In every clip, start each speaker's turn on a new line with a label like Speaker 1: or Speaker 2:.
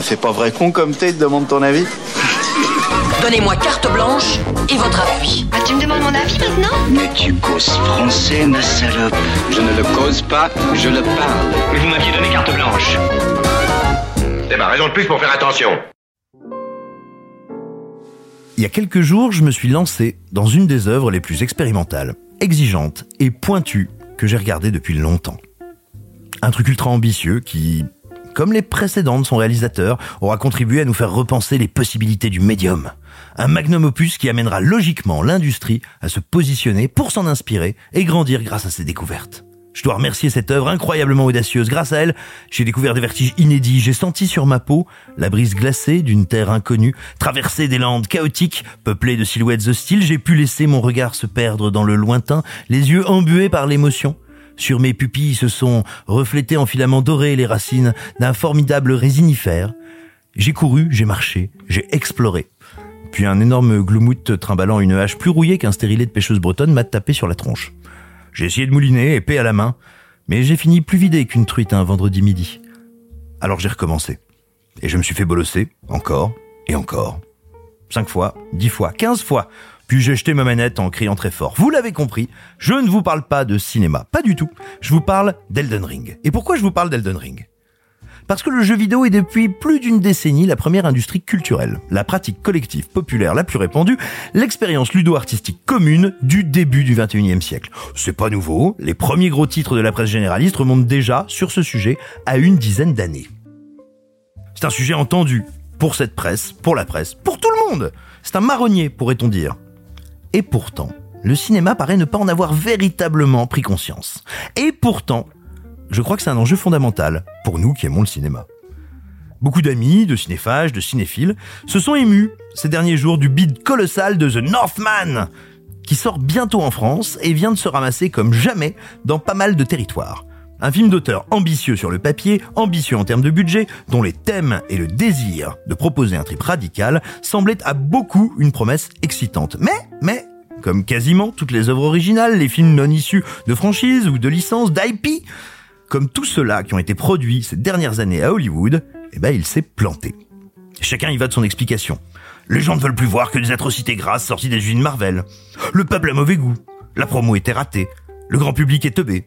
Speaker 1: Ça fait pas vrai con comme t'es, demande ton avis
Speaker 2: Donnez-moi carte blanche et votre appui.
Speaker 3: Ah, tu me demandes mon avis maintenant
Speaker 4: Mais tu causes français, ma salope.
Speaker 5: Je ne le cause pas, je le parle.
Speaker 6: Mais vous m'aviez donné carte blanche.
Speaker 7: C'est ma raison de plus pour faire attention.
Speaker 8: Il y a quelques jours, je me suis lancé dans une des œuvres les plus expérimentales, exigeantes et pointues que j'ai regardées depuis longtemps. Un truc ultra ambitieux qui, comme les précédents de son réalisateur, aura contribué à nous faire repenser les possibilités du médium. Un magnum opus qui amènera logiquement l'industrie à se positionner pour s'en inspirer et grandir grâce à ses découvertes. Je dois remercier cette œuvre incroyablement audacieuse. Grâce à elle, j'ai découvert des vertiges inédits. J'ai senti sur ma peau la brise glacée d'une terre inconnue, traversé des landes chaotiques, peuplées de silhouettes hostiles. J'ai pu laisser mon regard se perdre dans le lointain, les yeux embués par l'émotion. Sur mes pupilles se sont reflétés en filaments dorés les racines d'un formidable résinifère. J'ai couru, j'ai marché, j'ai exploré. Puis un énorme gloumout trimballant une hache plus rouillée qu'un stérilet de pêcheuse bretonne m'a tapé sur la tronche. J'ai essayé de mouliner, épée à la main, mais j'ai fini plus vidé qu'une truite un vendredi midi. Alors j'ai recommencé. Et je me suis fait bolosser, encore et encore. Cinq fois, dix fois, quinze fois. Puis j'ai jeté ma manette en criant très fort. Vous l'avez compris, je ne vous parle pas de cinéma, pas du tout. Je vous parle d'Elden Ring. Et pourquoi je vous parle d'Elden Ring? Parce que le jeu vidéo est depuis plus d'une décennie la première industrie culturelle, la pratique collective populaire la plus répandue, l'expérience ludo-artistique commune du début du 21e siècle. C'est pas nouveau, les premiers gros titres de la presse généraliste remontent déjà sur ce sujet à une dizaine d'années. C'est un sujet entendu pour cette presse, pour la presse, pour tout le monde. C'est un marronnier, pourrait-on dire. Et pourtant, le cinéma paraît ne pas en avoir véritablement pris conscience. Et pourtant, je crois que c'est un enjeu fondamental pour nous qui aimons le cinéma. Beaucoup d'amis, de cinéphages, de cinéphiles se sont émus ces derniers jours du bid colossal de The Northman, qui sort bientôt en France et vient de se ramasser comme jamais dans pas mal de territoires. Un film d'auteur ambitieux sur le papier, ambitieux en termes de budget, dont les thèmes et le désir de proposer un trip radical semblaient à beaucoup une promesse excitante. Mais, mais, comme quasiment toutes les œuvres originales, les films non issus de franchises ou de licences d'IP, comme tous ceux-là qui ont été produits ces dernières années à Hollywood, eh ben, il s'est planté. Chacun y va de son explication. Les gens ne veulent plus voir que des atrocités grasses sorties des usines Marvel. Le peuple a mauvais goût. La promo était ratée. Le grand public est teubé.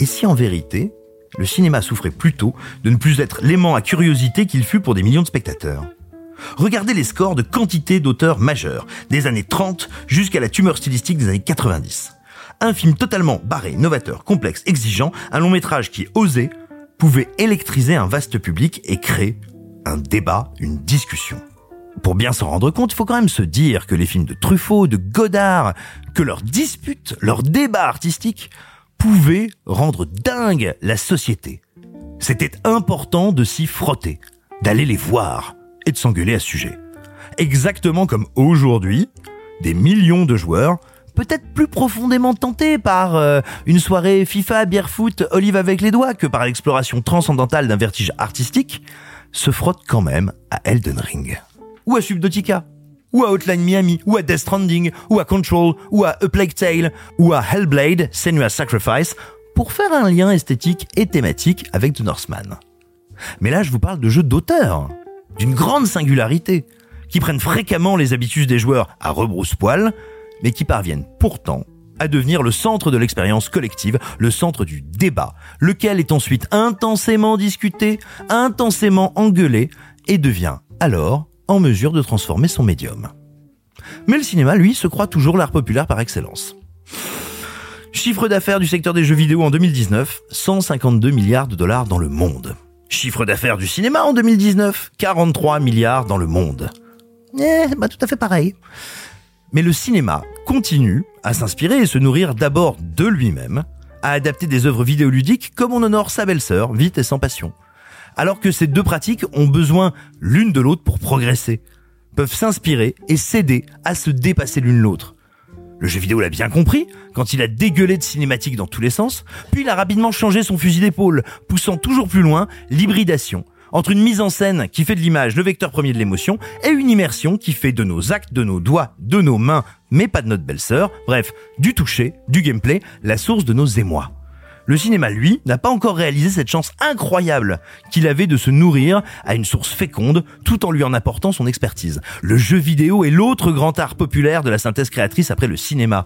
Speaker 8: Et si en vérité, le cinéma souffrait plutôt de ne plus être l'aimant à curiosité qu'il fut pour des millions de spectateurs? Regardez les scores de quantité d'auteurs majeurs, des années 30 jusqu'à la tumeur stylistique des années 90 un film totalement barré, novateur, complexe, exigeant, un long métrage qui osait, pouvait électriser un vaste public et créer un débat, une discussion. Pour bien s'en rendre compte, il faut quand même se dire que les films de Truffaut, de Godard, que leurs disputes, leurs débats artistiques pouvaient rendre dingue la société. C'était important de s'y frotter, d'aller les voir et de s'engueuler à ce sujet. Exactement comme aujourd'hui, des millions de joueurs peut-être plus profondément tenté par euh, une soirée FIFA, bière foot, olive avec les doigts que par l'exploration transcendantale d'un vertige artistique, se frotte quand même à Elden Ring. Ou à Subnautica. Ou à Outline Miami, ou à Death Stranding, ou à Control, ou à A Plague Tale, ou à Hellblade, Senua's Sacrifice, pour faire un lien esthétique et thématique avec The Northman. Mais là, je vous parle de jeux d'auteur, d'une grande singularité, qui prennent fréquemment les habitudes des joueurs à rebrousse-poil, mais qui parviennent pourtant à devenir le centre de l'expérience collective, le centre du débat, lequel est ensuite intensément discuté, intensément engueulé, et devient alors en mesure de transformer son médium. Mais le cinéma, lui, se croit toujours l'art populaire par excellence. Chiffre d'affaires du secteur des jeux vidéo en 2019, 152 milliards de dollars dans le monde. Chiffre d'affaires du cinéma en 2019, 43 milliards dans le monde. Eh, bah tout à fait pareil. Mais le cinéma continue à s'inspirer et se nourrir d'abord de lui-même, à adapter des œuvres vidéoludiques comme on honore sa belle-sœur, vite et sans passion. Alors que ces deux pratiques ont besoin l'une de l'autre pour progresser, peuvent s'inspirer et s'aider à se dépasser l'une l'autre. Le jeu vidéo l'a bien compris quand il a dégueulé de cinématiques dans tous les sens, puis il a rapidement changé son fusil d'épaule, poussant toujours plus loin l'hybridation entre une mise en scène qui fait de l'image le vecteur premier de l'émotion et une immersion qui fait de nos actes, de nos doigts, de nos mains, mais pas de notre belle-sœur, bref, du toucher, du gameplay, la source de nos émois. Le cinéma, lui, n'a pas encore réalisé cette chance incroyable qu'il avait de se nourrir à une source féconde tout en lui en apportant son expertise. Le jeu vidéo est l'autre grand art populaire de la synthèse créatrice après le cinéma.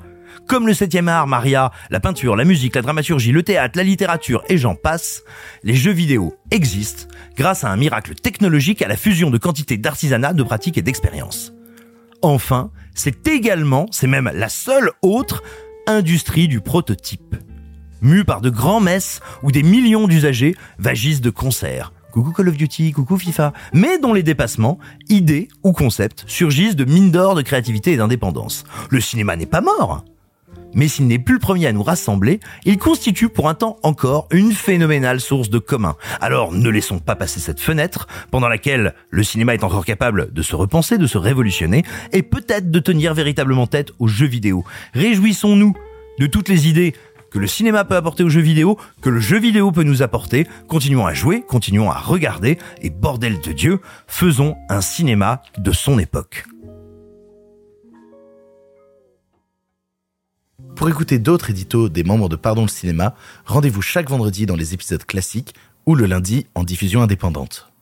Speaker 8: Comme le septième art, Maria, la peinture, la musique, la dramaturgie, le théâtre, la littérature et j'en passe, les jeux vidéo existent grâce à un miracle technologique à la fusion de quantités d'artisanat, de pratiques et d'expérience. Enfin, c'est également, c'est même la seule autre industrie du prototype mue par de grands messes où des millions d'usagers vagissent de concert. Coucou Call of Duty, coucou FIFA, mais dont les dépassements, idées ou concepts surgissent de mines d'or de créativité et d'indépendance. Le cinéma n'est pas mort, mais s'il n'est plus le premier à nous rassembler, il constitue pour un temps encore une phénoménale source de commun. Alors ne laissons pas passer cette fenêtre pendant laquelle le cinéma est encore capable de se repenser, de se révolutionner et peut-être de tenir véritablement tête aux jeux vidéo. Réjouissons-nous de toutes les idées que le cinéma peut apporter aux jeux vidéo, que le jeu vidéo peut nous apporter. Continuons à jouer, continuons à regarder, et bordel de Dieu, faisons un cinéma de son époque.
Speaker 3: Pour écouter d'autres éditos des membres de Pardon le cinéma, rendez-vous chaque vendredi dans les épisodes classiques ou le lundi en diffusion indépendante.